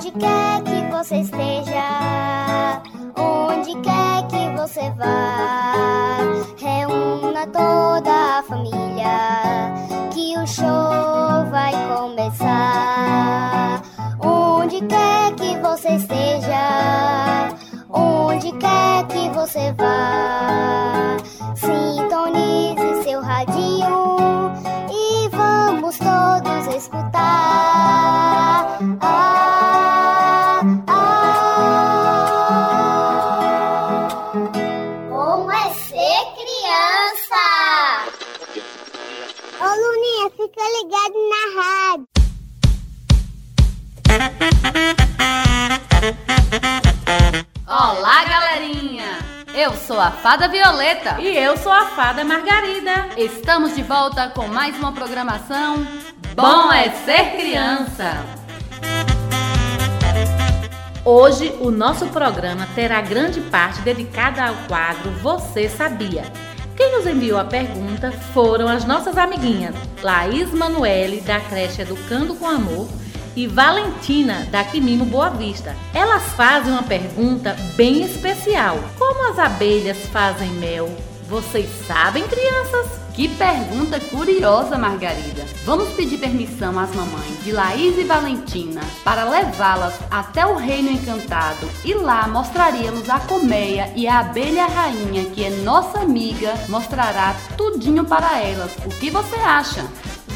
Onde quer que você esteja, onde quer que você vá, reúna toda a família, que o show vai começar. Onde quer que você esteja, onde quer que você vá, sintonize seu radinho e vamos todos escutar. Ah, sou a Fada Violeta. E eu sou a fada Margarida. Estamos de volta com mais uma programação. Bom é ser criança! Hoje o nosso programa terá grande parte dedicada ao quadro Você Sabia? Quem nos enviou a pergunta foram as nossas amiguinhas Laís Manuele, da creche Educando com Amor, e Valentina, da Quimimo Boa Vista. Elas fazem uma pergunta bem especial: Como as abelhas fazem mel? Vocês sabem, crianças? Que pergunta curiosa, Margarida. Vamos pedir permissão às mamães de Laís e Valentina para levá-las até o Reino Encantado e lá mostraríamos a colmeia e a abelha rainha que é nossa amiga mostrará tudinho para elas. O que você acha?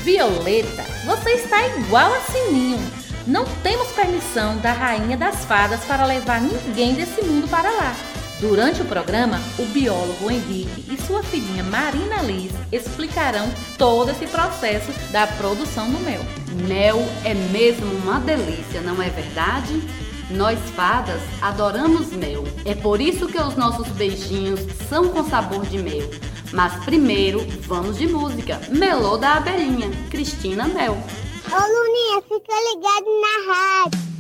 Violeta, você está igual a Sininho. Não temos permissão da rainha das fadas para levar ninguém desse mundo para lá. Durante o programa, o biólogo Henrique e sua filhinha Marina Liz explicarão todo esse processo da produção do mel. Mel é mesmo uma delícia, não é verdade? Nós fadas adoramos mel. É por isso que os nossos beijinhos são com sabor de mel. Mas primeiro, vamos de música. Melô da abelhinha, Cristina Mel. Ô Luninha, fica ligado na rádio.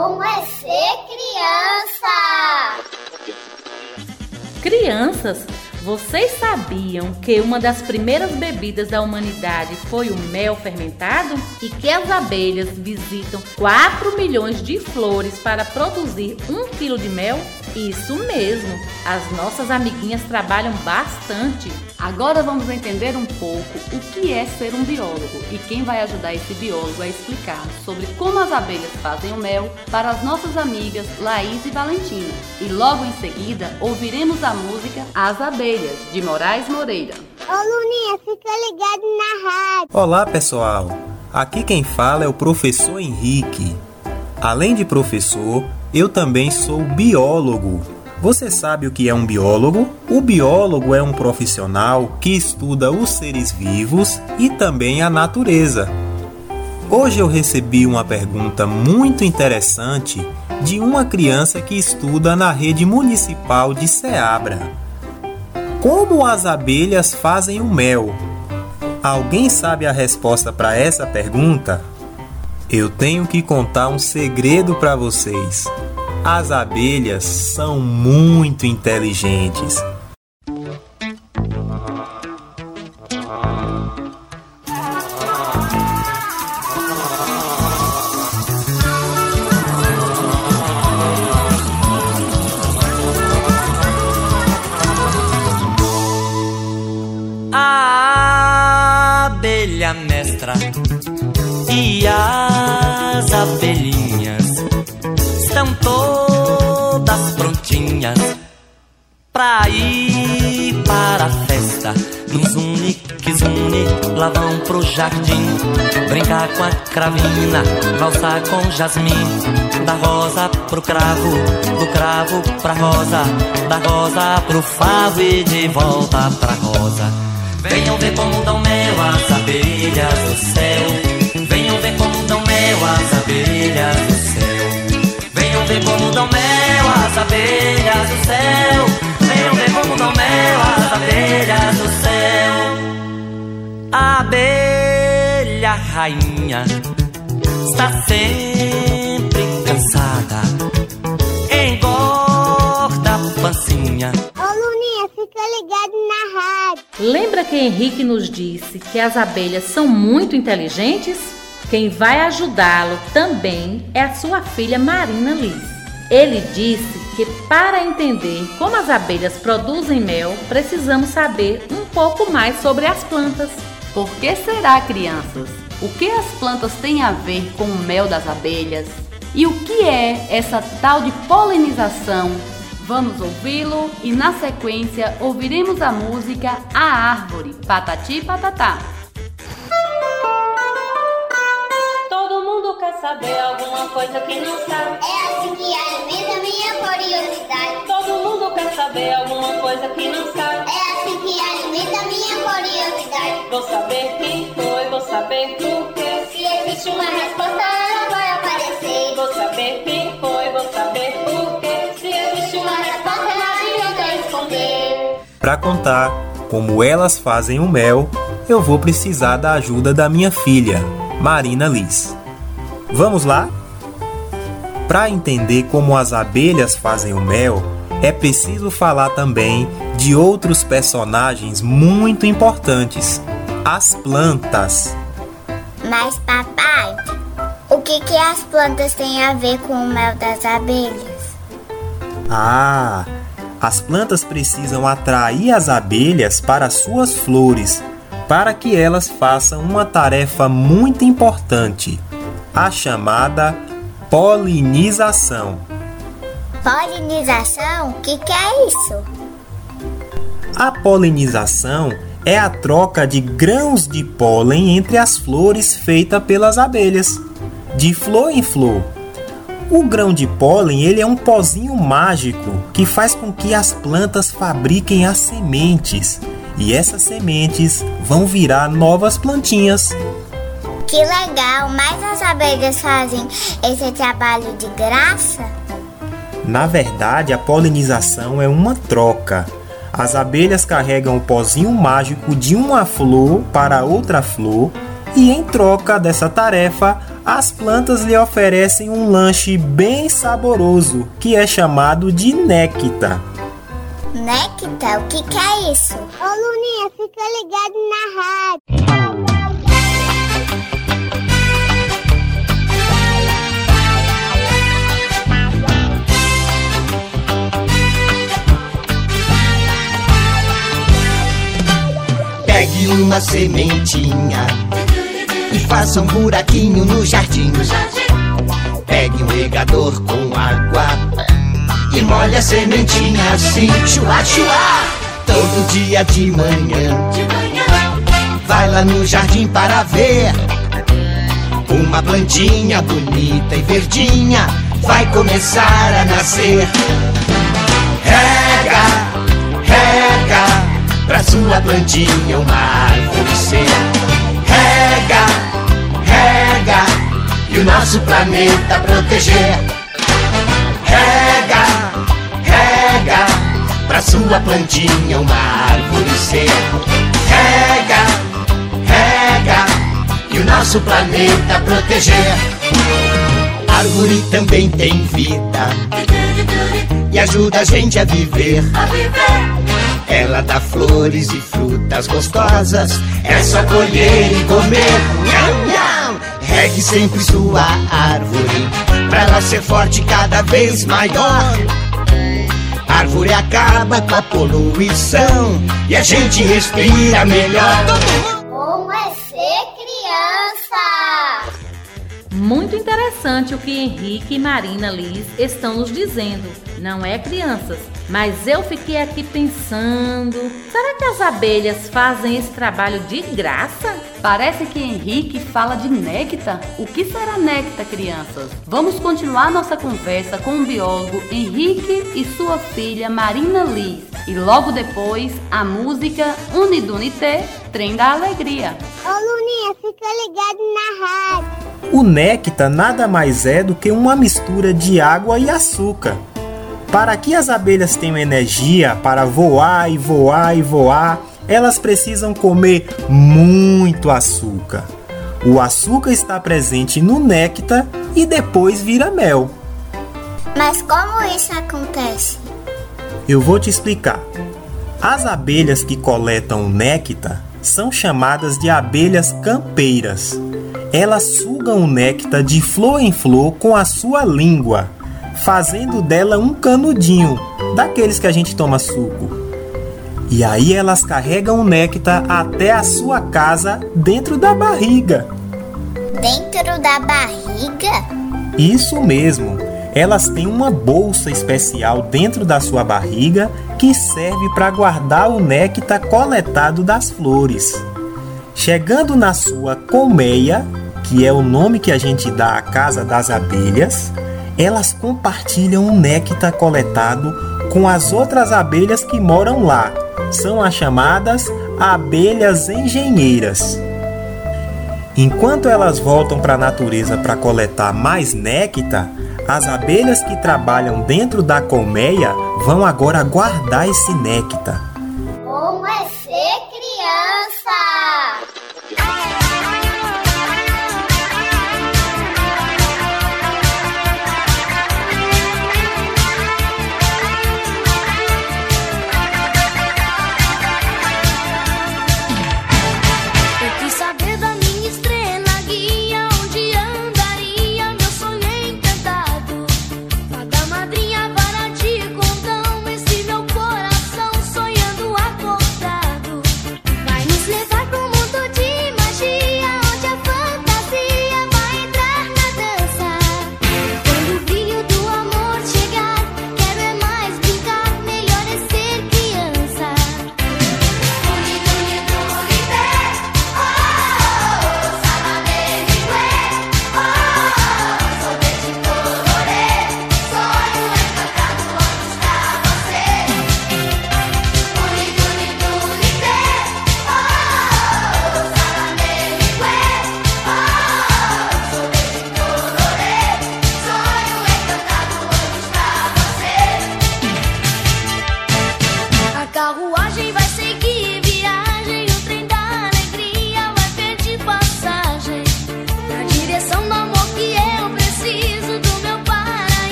Como é ser criança? Crianças, vocês sabiam que uma das primeiras bebidas da humanidade foi o mel fermentado? E que as abelhas visitam 4 milhões de flores para produzir 1 quilo de mel? Isso mesmo, as nossas amiguinhas trabalham bastante. Agora vamos entender um pouco o que é ser um biólogo e quem vai ajudar esse biólogo a explicar sobre como as abelhas fazem o mel para as nossas amigas Laís e Valentina. E logo em seguida ouviremos a música As Abelhas, de Moraes Moreira. Ô Luninha, fica ligado na rádio. Olá, pessoal. Aqui quem fala é o professor Henrique. Além de professor, eu também sou biólogo. Você sabe o que é um biólogo? O biólogo é um profissional que estuda os seres vivos e também a natureza. Hoje eu recebi uma pergunta muito interessante de uma criança que estuda na rede municipal de Ceabra. Como as abelhas fazem o mel? Alguém sabe a resposta para essa pergunta? Eu tenho que contar um segredo para vocês. As abelhas são muito inteligentes. Com a cravina, valsar com jasmim Da rosa pro cravo, do cravo pra rosa Da rosa pro favo e de volta pra rosa. Venham ver como dão mel as abelhas do céu. Venham ver como dão mel as abelhas do céu. Venham ver como dão mel as abelhas do céu. Venham ver como dão mel as abelhas do céu A rainha está sempre cansada Engorda a pancinha fica ligado na rádio. Lembra que Henrique nos disse que as abelhas são muito inteligentes? Quem vai ajudá-lo também é a sua filha Marina Liz. Ele disse que para entender como as abelhas produzem mel, precisamos saber um pouco mais sobre as plantas. Por que será, crianças? O que as plantas têm a ver com o mel das abelhas? E o que é essa tal de polinização Vamos ouvi-lo e na sequência ouviremos a música A Árvore, Patati Patatá. Saber alguma coisa que não sabe. É assim que alimenta minha curiosidade. Todo mundo quer saber alguma coisa que não sabe. É assim que alimenta minha curiosidade. Vou saber quem foi, vou saber por quê. Se existe uma resposta, ela vai aparecer. Vou saber quem foi, vou saber por quê. Se existe uma resposta, não adianta esconder. Para contar como elas fazem o mel, eu vou precisar da ajuda da minha filha, Marina Liz. Vamos lá? Para entender como as abelhas fazem o mel, é preciso falar também de outros personagens muito importantes, as plantas. Mas papai, o que que as plantas têm a ver com o mel das abelhas? Ah, as plantas precisam atrair as abelhas para suas flores, para que elas façam uma tarefa muito importante, a chamada polinização. Polinização? O que que é isso? A polinização é a troca de grãos de pólen entre as flores feita pelas abelhas, de flor em flor. O grão de pólen ele é um pozinho mágico que faz com que as plantas fabriquem as sementes e essas sementes vão virar novas plantinhas. Que legal, mas as abelhas fazem esse trabalho de graça? Na verdade, a polinização é uma troca. As abelhas carregam o pozinho mágico de uma flor para outra flor e, em troca dessa tarefa, as plantas lhe oferecem um lanche bem saboroso que é chamado de néctar. Néctar? O que que é isso? Ô Luninha, fica ligado na rádio. Pegue uma sementinha e faça um buraquinho no jardim. Pegue um regador com água e molhe a sementinha assim, chua, chua. Todo dia de manhã, vai lá no jardim para ver uma plantinha bonita e verdinha vai começar a nascer. Pra sua plantinha uma árvore ser. Rega, rega, e o nosso planeta proteger. Rega, rega, pra sua plantinha uma árvore ser. Rega, rega, e o nosso planeta proteger. Árvore também tem vida e ajuda a gente a viver. Ela dá flores e frutas gostosas, é só colher e comer. Nham, nham. Regue sempre sua árvore, pra ela ser forte cada vez maior. Árvore acaba com a poluição e a gente respira melhor. Muito interessante o que Henrique e Marina Liz estão nos dizendo, não é, crianças? Mas eu fiquei aqui pensando: será que as abelhas fazem esse trabalho de graça? Parece que Henrique fala de néctar. O que será néctar, crianças? Vamos continuar nossa conversa com o biólogo Henrique e sua filha Marina Liz. E logo depois, a música Unidunité, Trem da Alegria. Ô Luninha, fica ligado na rádio. O néctar nada mais é do que uma mistura de água e açúcar. Para que as abelhas tenham energia para voar e voar e voar, elas precisam comer muito açúcar. O açúcar está presente no néctar e depois vira mel. Mas como isso acontece? Eu vou te explicar. As abelhas que coletam o néctar são chamadas de abelhas campeiras. Elas sugam o néctar de flor em flor com a sua língua, fazendo dela um canudinho, daqueles que a gente toma suco. E aí elas carregam o néctar até a sua casa dentro da barriga. Dentro da barriga? Isso mesmo. Elas têm uma bolsa especial dentro da sua barriga que serve para guardar o néctar coletado das flores. Chegando na sua colmeia, que é o nome que a gente dá à casa das abelhas, elas compartilham o néctar coletado com as outras abelhas que moram lá. São as chamadas abelhas engenheiras. Enquanto elas voltam para a natureza para coletar mais néctar, as abelhas que trabalham dentro da colmeia vão agora guardar esse néctar.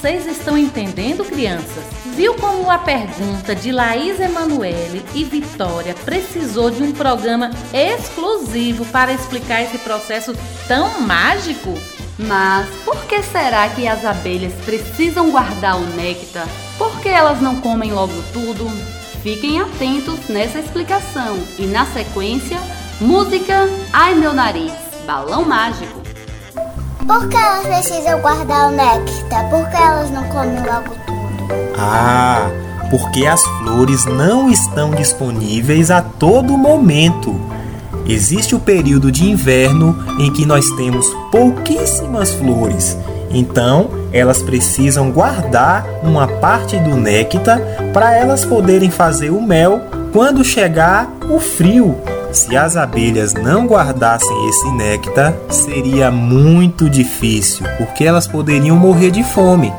Vocês estão entendendo, crianças? Viu como a pergunta de Laís Emanuele e Vitória precisou de um programa exclusivo para explicar esse processo tão mágico? Mas por que será que as abelhas precisam guardar o néctar? Por que elas não comem logo tudo? Fiquem atentos nessa explicação. E na sequência, música Ai meu nariz, balão mágico. Por que elas precisam guardar o néctar? Por que elas não comem logo tudo? Ah, porque as flores não estão disponíveis a todo momento. Existe o período de inverno em que nós temos pouquíssimas flores. Então, elas precisam guardar uma parte do néctar para elas poderem fazer o mel quando chegar o frio. Se as abelhas não guardassem esse néctar, seria muito difícil, porque elas poderiam morrer de fome.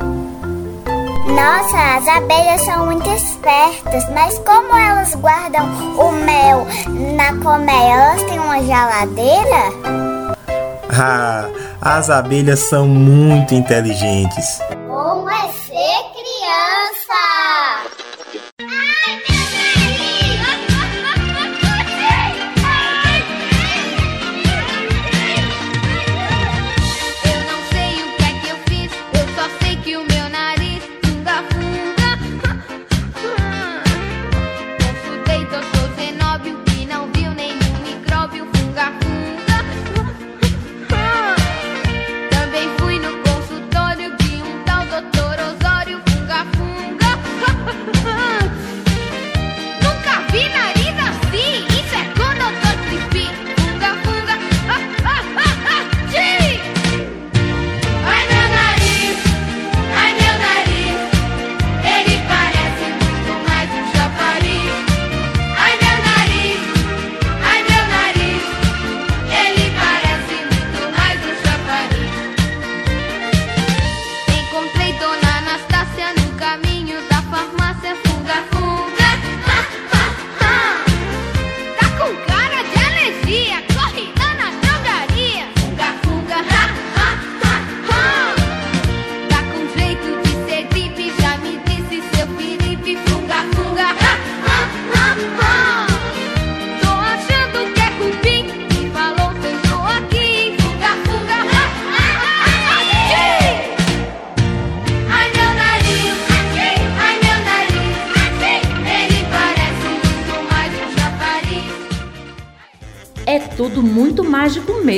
Nossa, as abelhas são muito espertas, mas como elas guardam o mel na colmeia? Elas têm uma geladeira? Ah, as abelhas são muito inteligentes.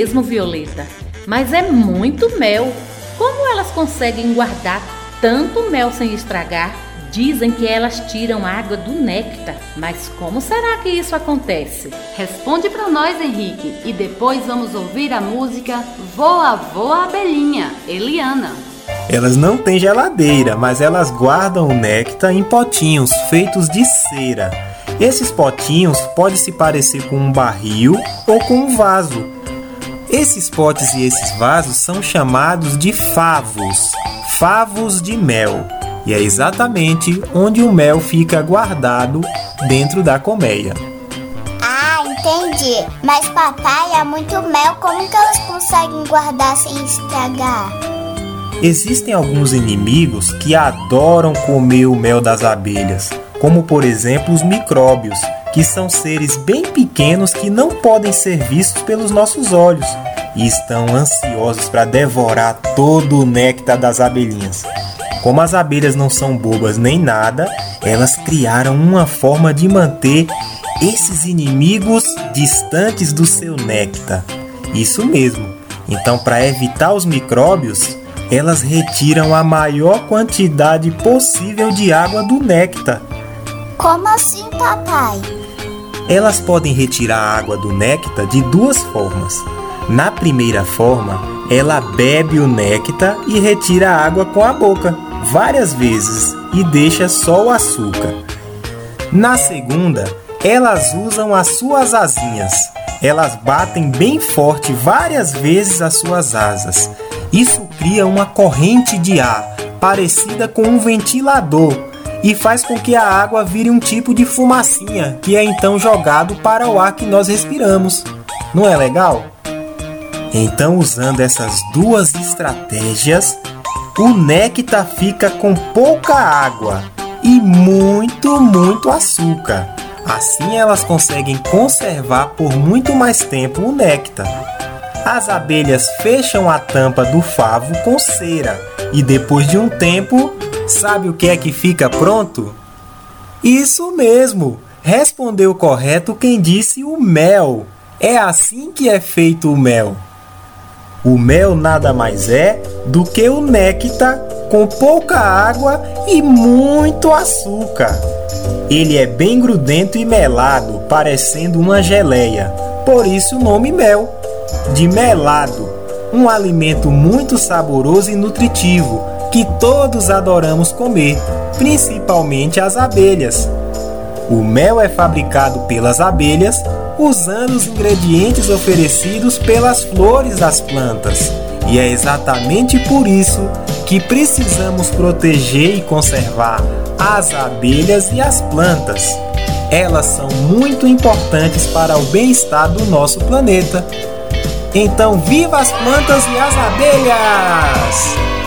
Mesmo, Violeta. Mas é muito mel. Como elas conseguem guardar tanto mel sem estragar? Dizem que elas tiram água do néctar. Mas como será que isso acontece? Responde para nós, Henrique, e depois vamos ouvir a música Voa, Voa Abelhinha, Eliana. Elas não têm geladeira, mas elas guardam o néctar em potinhos feitos de cera. Esses potinhos podem se parecer com um barril ou com um vaso. Esses potes e esses vasos são chamados de favos, favos de mel. E é exatamente onde o mel fica guardado dentro da colmeia. Ah, entendi. Mas papai, é muito mel, como que elas conseguem guardar sem estragar? Existem alguns inimigos que adoram comer o mel das abelhas, como por exemplo os micróbios, que são seres bem pequenos que não podem ser vistos pelos nossos olhos e estão ansiosos para devorar todo o néctar das abelhinhas. Como as abelhas não são bobas nem nada, elas criaram uma forma de manter esses inimigos distantes do seu néctar. Isso mesmo. Então, para evitar os micróbios, elas retiram a maior quantidade possível de água do néctar. Como assim, papai? Elas podem retirar a água do néctar de duas formas. Na primeira forma, ela bebe o néctar e retira a água com a boca, várias vezes, e deixa só o açúcar. Na segunda, elas usam as suas asinhas. Elas batem bem forte várias vezes as suas asas. Isso cria uma corrente de ar, parecida com um ventilador, e faz com que a água vire um tipo de fumacinha, que é então jogado para o ar que nós respiramos. Não é legal? Então, usando essas duas estratégias, o néctar fica com pouca água e muito, muito açúcar. Assim elas conseguem conservar por muito mais tempo o néctar. As abelhas fecham a tampa do favo com cera e depois de um tempo, sabe o que é que fica pronto? Isso mesmo! Respondeu correto quem disse o mel. É assim que é feito o mel. O mel nada mais é do que o néctar com pouca água e muito açúcar. Ele é bem grudento e melado, parecendo uma geleia. Por isso o nome mel, de melado, um alimento muito saboroso e nutritivo que todos adoramos comer, principalmente as abelhas. O mel é fabricado pelas abelhas usando os ingredientes oferecidos pelas flores das plantas. E é exatamente por isso que precisamos proteger e conservar as abelhas e as plantas. Elas são muito importantes para o bem-estar do nosso planeta. Então, viva as plantas e as abelhas!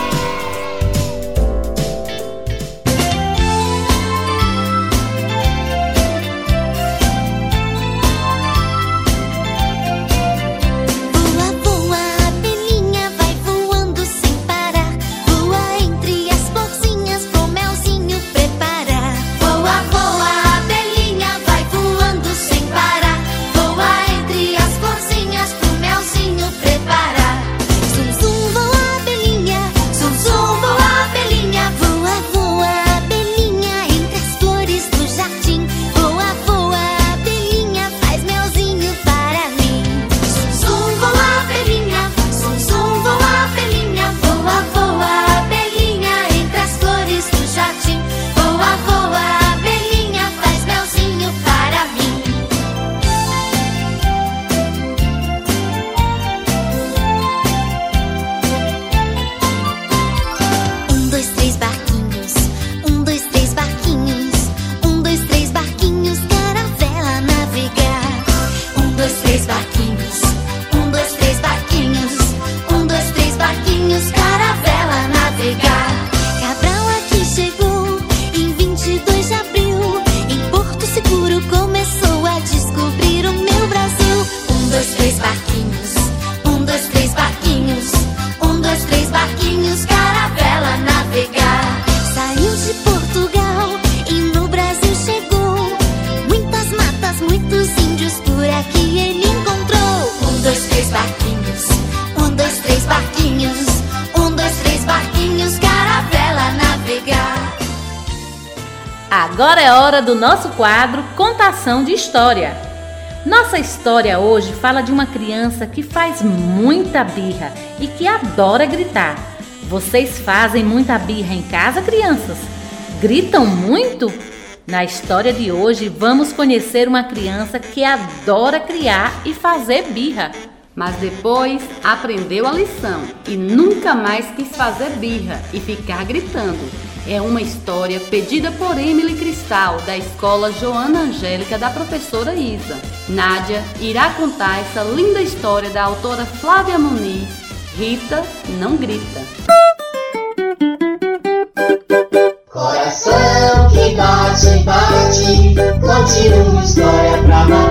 Hora do nosso quadro Contação de História. Nossa história hoje fala de uma criança que faz muita birra e que adora gritar. Vocês fazem muita birra em casa, crianças? Gritam muito? Na história de hoje, vamos conhecer uma criança que adora criar e fazer birra. Mas depois aprendeu a lição e nunca mais quis fazer birra e ficar gritando. É uma história pedida por Emily Cristal, da escola Joana Angélica, da professora Isa. Nádia irá contar essa linda história da autora Flávia Muniz. Rita não grita. Coração que bate, bate, conte uma história pra matar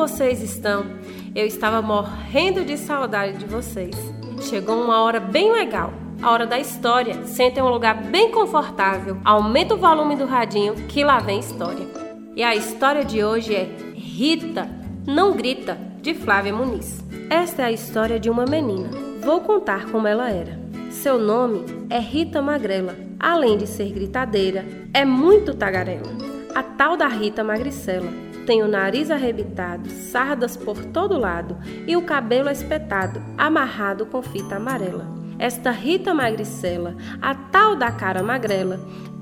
vocês estão? Eu estava morrendo de saudade de vocês. Chegou uma hora bem legal, a hora da história. Sentem em um lugar bem confortável, aumenta o volume do radinho que lá vem história. E a história de hoje é Rita, não grita, de Flávia Muniz. Esta é a história de uma menina. Vou contar como ela era. Seu nome é Rita Magrela. Além de ser gritadeira, é muito tagarela. A tal da Rita Magricela tem o nariz arrebitado, sardas por todo lado e o cabelo espetado, amarrado com fita amarela. Esta Rita Magricela, a tal da cara magrela,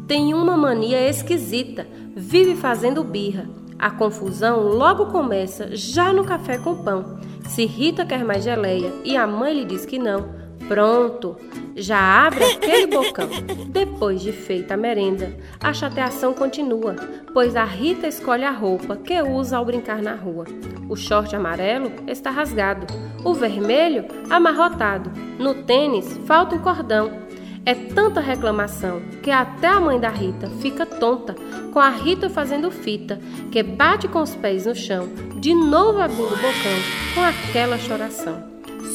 tem uma mania esquisita, vive fazendo birra. A confusão logo começa já no café com pão. Se Rita quer mais geleia e a mãe lhe diz que não, pronto, já abre aquele bocão. Depois de feita a merenda, a chateação continua, pois a Rita escolhe a roupa que usa ao brincar na rua. O short amarelo está rasgado, o vermelho amarrotado, no tênis falta um cordão. É tanta reclamação que até a mãe da Rita fica tonta, com a Rita fazendo fita, que bate com os pés no chão, de novo abrindo o bocão, com aquela choração.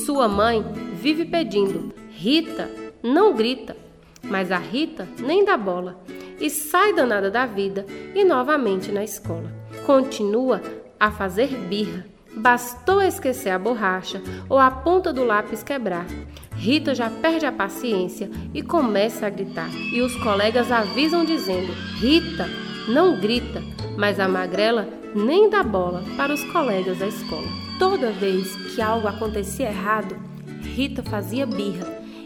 Sua mãe vive pedindo: Rita, não grita. Mas a Rita nem dá bola e sai danada da vida e novamente na escola. Continua a fazer birra Bastou esquecer a borracha ou a ponta do lápis quebrar. Rita já perde a paciência e começa a gritar. E os colegas avisam dizendo: Rita, não grita. Mas a magrela nem dá bola para os colegas da escola. Toda vez que algo acontecia errado, Rita fazia birra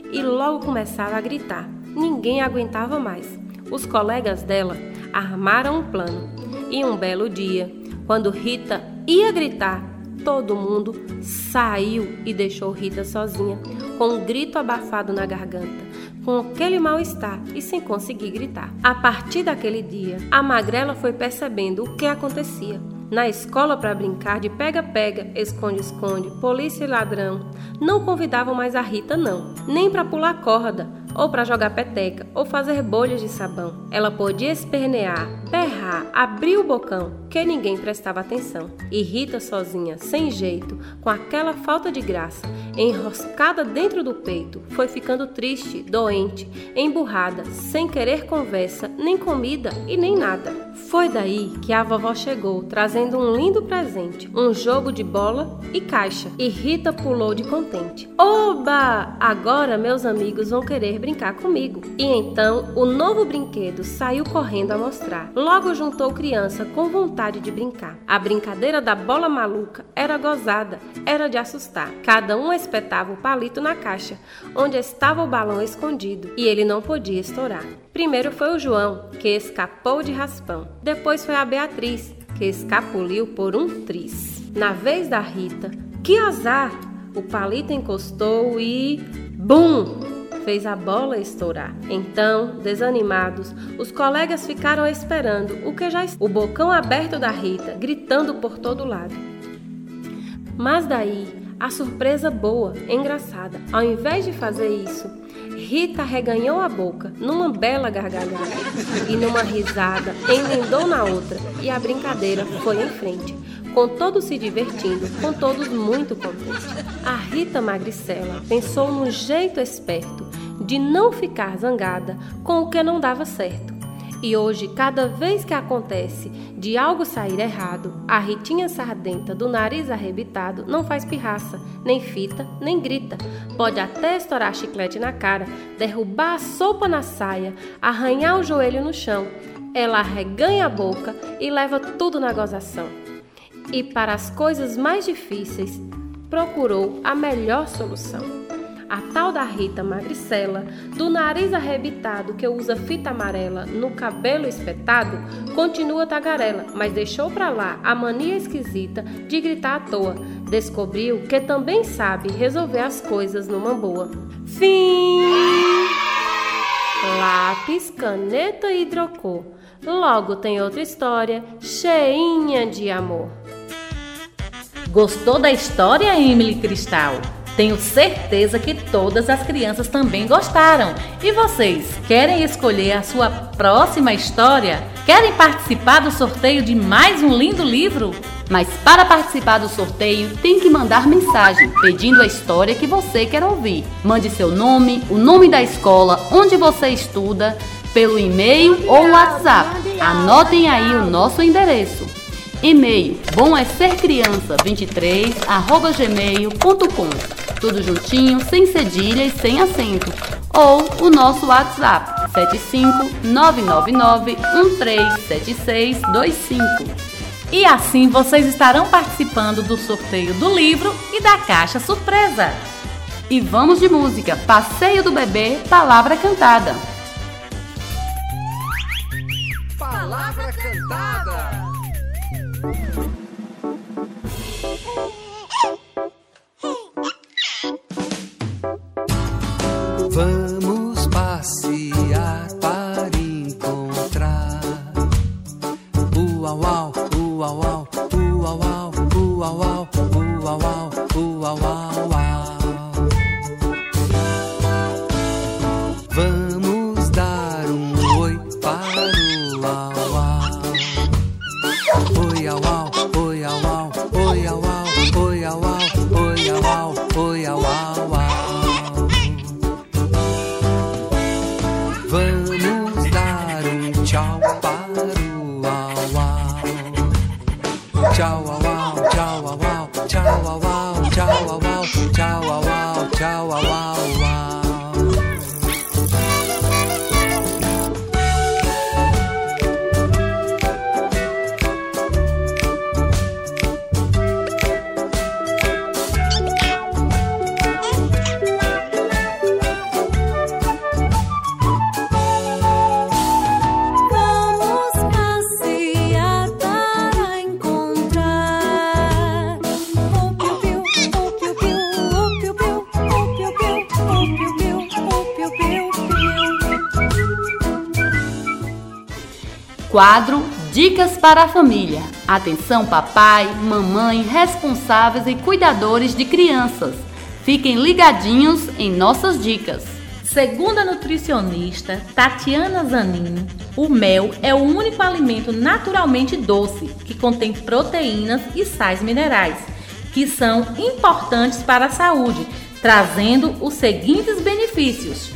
e logo começava a gritar. Ninguém aguentava mais. Os colegas dela armaram um plano. E um belo dia, quando Rita ia gritar, todo mundo saiu e deixou Rita sozinha, com um grito abafado na garganta, com aquele mal-estar e sem conseguir gritar. A partir daquele dia, a magrela foi percebendo o que acontecia. Na escola para brincar de pega-pega, esconde-esconde, polícia e ladrão, não convidavam mais a Rita não, nem para pular corda, ou para jogar peteca, ou fazer bolhas de sabão. Ela podia espernear, berrar, abrir o bocão, que ninguém prestava atenção. E Rita sozinha, sem jeito, com aquela falta de graça, enroscada dentro do peito, foi ficando triste, doente, emburrada, sem querer conversa, nem comida e nem nada. Foi daí que a vovó chegou, trazendo um lindo presente, um jogo de bola e caixa. E Rita pulou de contente. Oba! Agora meus amigos vão querer brincar comigo. E então o novo brinquedo saiu correndo a mostrar. Logo juntou criança com vontade de brincar. A brincadeira da bola maluca era gozada, era de assustar. Cada um espetava o palito na caixa, onde estava o balão escondido, e ele não podia estourar. Primeiro foi o João, que escapou de raspão. Depois foi a Beatriz, que escapuliu por um tris. Na vez da Rita, que azar! O palito encostou e. Bum! Fez a bola estourar. Então, desanimados, os colegas ficaram esperando o que já o bocão aberto da Rita, gritando por todo lado. Mas daí, a surpresa boa, engraçada, ao invés de fazer isso, Rita reganhou a boca numa bela gargalhada e numa risada emendou na outra e a brincadeira foi em frente, com todos se divertindo, com todos muito contentes. A Rita Magricela pensou num jeito esperto de não ficar zangada com o que não dava certo. E hoje, cada vez que acontece de algo sair errado, a Ritinha Sardenta do nariz arrebitado não faz pirraça, nem fita, nem grita. Pode até estourar chiclete na cara, derrubar a sopa na saia, arranhar o joelho no chão. Ela arreganha a boca e leva tudo na gozação. E para as coisas mais difíceis, procurou a melhor solução a tal da Rita Magricela, do nariz arrebitado que usa fita amarela no cabelo espetado, continua tagarela, mas deixou pra lá a mania esquisita de gritar à toa. Descobriu que também sabe resolver as coisas numa boa. Fim! Lápis, caneta e hidrocor. Logo tem outra história cheinha de amor. Gostou da história, Emily Cristal? Tenho certeza que todas as crianças também gostaram. E vocês, querem escolher a sua próxima história? Querem participar do sorteio de mais um lindo livro? Mas para participar do sorteio, tem que mandar mensagem pedindo a história que você quer ouvir. Mande seu nome, o nome da escola, onde você estuda, pelo e-mail ou WhatsApp. Anotem aí o nosso endereço. E-mail bom é ser criança 23 arroba gmail.com tudo juntinho, sem cedilha e sem acento. Ou o nosso WhatsApp 75999137625. E assim vocês estarão participando do sorteio do livro e da caixa surpresa. E vamos de música, Passeio do Bebê, Palavra Cantada. Quadro Dicas para a Família. Atenção, papai, mamãe, responsáveis e cuidadores de crianças. Fiquem ligadinhos em nossas dicas. Segundo a nutricionista Tatiana Zanini, o mel é o único alimento naturalmente doce que contém proteínas e sais minerais, que são importantes para a saúde, trazendo os seguintes benefícios.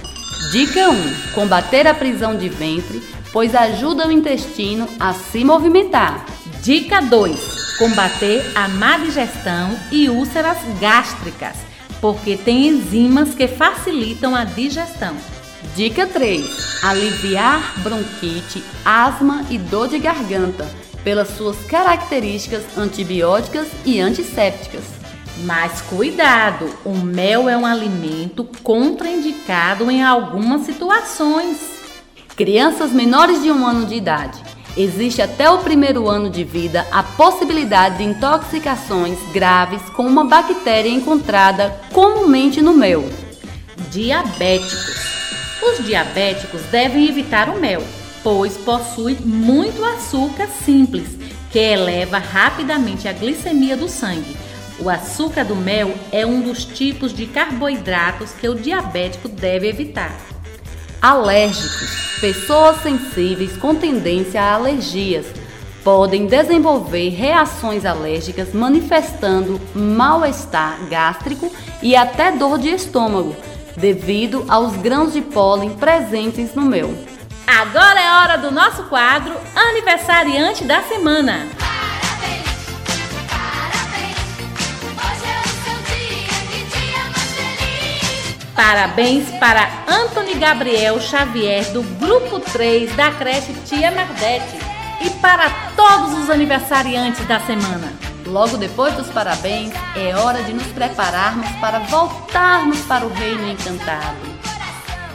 Dica 1: combater a prisão de ventre, pois ajuda o intestino a se movimentar. Dica 2: combater a má digestão e úlceras gástricas, porque tem enzimas que facilitam a digestão. Dica 3: aliviar bronquite, asma e dor de garganta, pelas suas características antibióticas e antissépticas. Mas cuidado, o mel é um alimento contraindicado em algumas situações. Crianças menores de um ano de idade. Existe até o primeiro ano de vida a possibilidade de intoxicações graves com uma bactéria encontrada comumente no mel. Diabéticos. Os diabéticos devem evitar o mel, pois possui muito açúcar simples, que eleva rapidamente a glicemia do sangue. O açúcar do mel é um dos tipos de carboidratos que o diabético deve evitar. Alérgicos. Pessoas sensíveis com tendência a alergias podem desenvolver reações alérgicas manifestando mal-estar gástrico e até dor de estômago, devido aos grãos de pólen presentes no mel. Agora é hora do nosso quadro Aniversariante da Semana. Parabéns para Antony Gabriel Xavier, do Grupo 3 da creche Tia Mardete. E para todos os aniversariantes da semana. Logo depois dos parabéns, é hora de nos prepararmos para voltarmos para o Reino Encantado.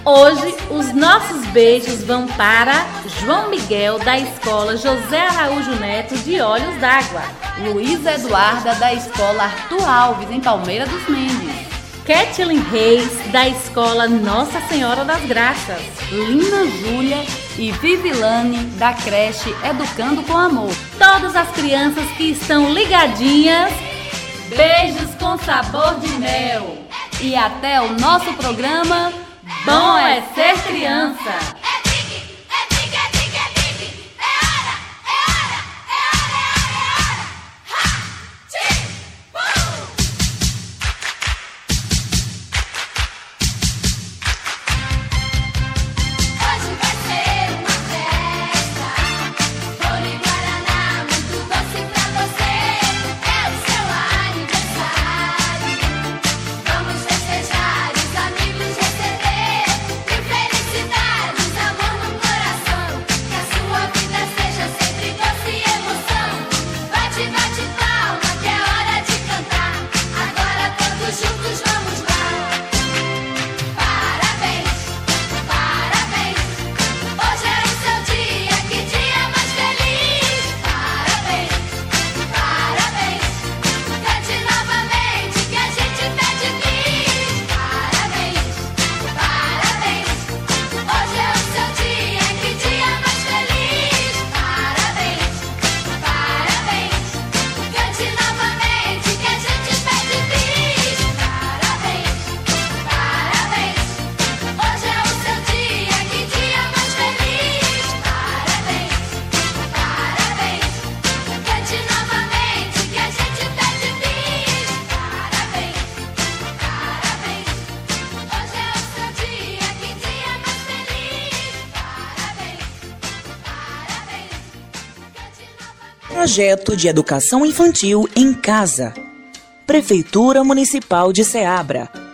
Hoje, os nossos beijos vão para João Miguel, da Escola José Araújo Neto, de Olhos d'Água. Luísa Eduarda, da Escola Arthur Alves, em Palmeira dos Mendes. Kathleen Reis, da Escola Nossa Senhora das Graças. Lina Júlia e Vivilane, da creche Educando com Amor. Todas as crianças que estão ligadinhas, beijos com sabor de mel. E até o nosso programa Bom é ser criança. Projeto de Educação Infantil em Casa. Prefeitura Municipal de Ceabra.